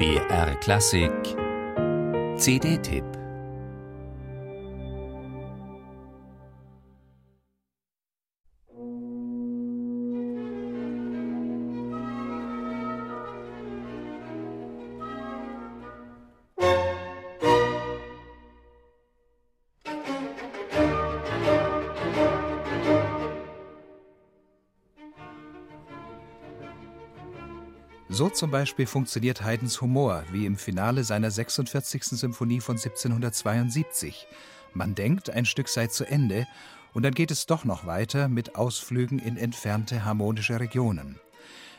BR Klassik. CD-Tipp So zum Beispiel funktioniert Haydns Humor, wie im Finale seiner 46. Symphonie von 1772. Man denkt, ein Stück sei zu Ende, und dann geht es doch noch weiter mit Ausflügen in entfernte harmonische Regionen.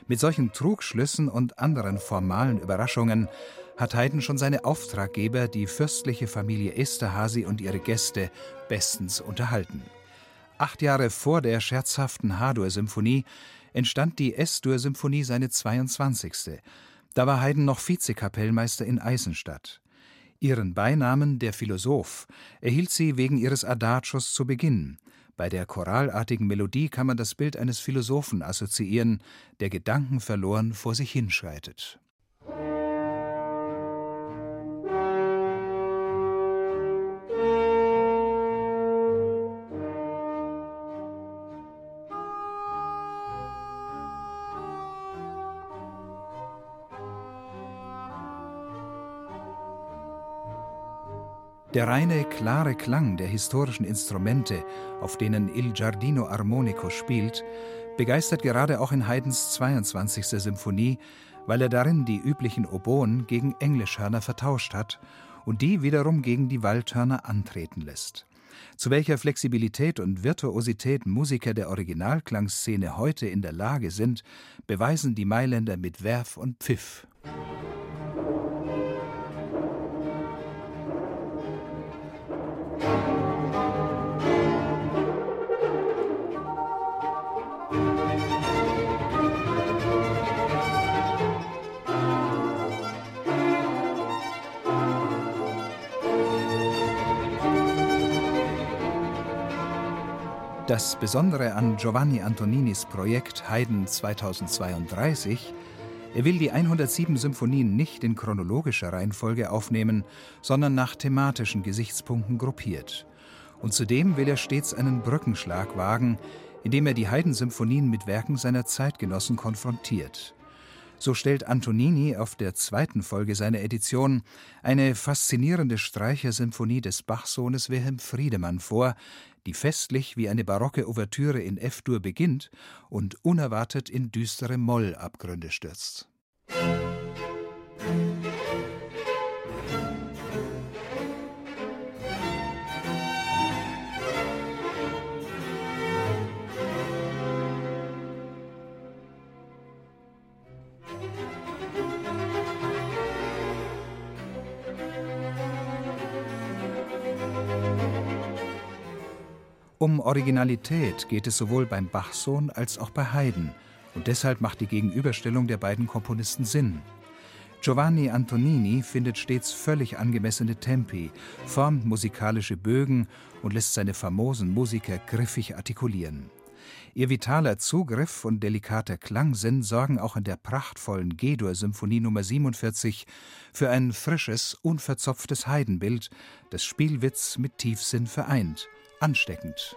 Mit solchen Trugschlüssen und anderen formalen Überraschungen hat Haydn schon seine Auftraggeber, die fürstliche Familie Esterhazy und ihre Gäste, bestens unterhalten. Acht Jahre vor der scherzhaften H-Dur-Symphonie entstand die S-Dur-Symphonie seine 22. Da war Haydn noch Vizekapellmeister in Eisenstadt. Ihren Beinamen der Philosoph erhielt sie wegen ihres Adagios zu Beginn. Bei der choralartigen Melodie kann man das Bild eines Philosophen assoziieren, der gedankenverloren vor sich hinschreitet. Der reine, klare Klang der historischen Instrumente, auf denen Il Giardino Armonico spielt, begeistert gerade auch in Haydns 22. Symphonie, weil er darin die üblichen Oboen gegen Englischhörner vertauscht hat und die wiederum gegen die Waldhörner antreten lässt. Zu welcher Flexibilität und Virtuosität Musiker der Originalklangszene heute in der Lage sind, beweisen die Mailänder mit Werf und Pfiff. Das Besondere an Giovanni Antoninis Projekt Haydn 2032, er will die 107 Symphonien nicht in chronologischer Reihenfolge aufnehmen, sondern nach thematischen Gesichtspunkten gruppiert. Und zudem will er stets einen Brückenschlag wagen, indem er die Haydn-Symphonien mit Werken seiner Zeitgenossen konfrontiert. So stellt Antonini auf der zweiten Folge seiner Edition eine faszinierende Streichersymphonie des Bachsohnes Wilhelm Friedemann vor, die festlich wie eine barocke Ouvertüre in F-Dur beginnt und unerwartet in düstere Mollabgründe stürzt. Um Originalität geht es sowohl beim Bachsohn als auch bei Haydn, und deshalb macht die Gegenüberstellung der beiden Komponisten Sinn. Giovanni Antonini findet stets völlig angemessene Tempi, formt musikalische Bögen und lässt seine famosen Musiker griffig artikulieren. Ihr vitaler Zugriff und delikater Klangsinn sorgen auch in der prachtvollen G-Dur-Symphonie Nummer 47 für ein frisches, unverzopftes Heidenbild, das Spielwitz mit Tiefsinn vereint – ansteckend.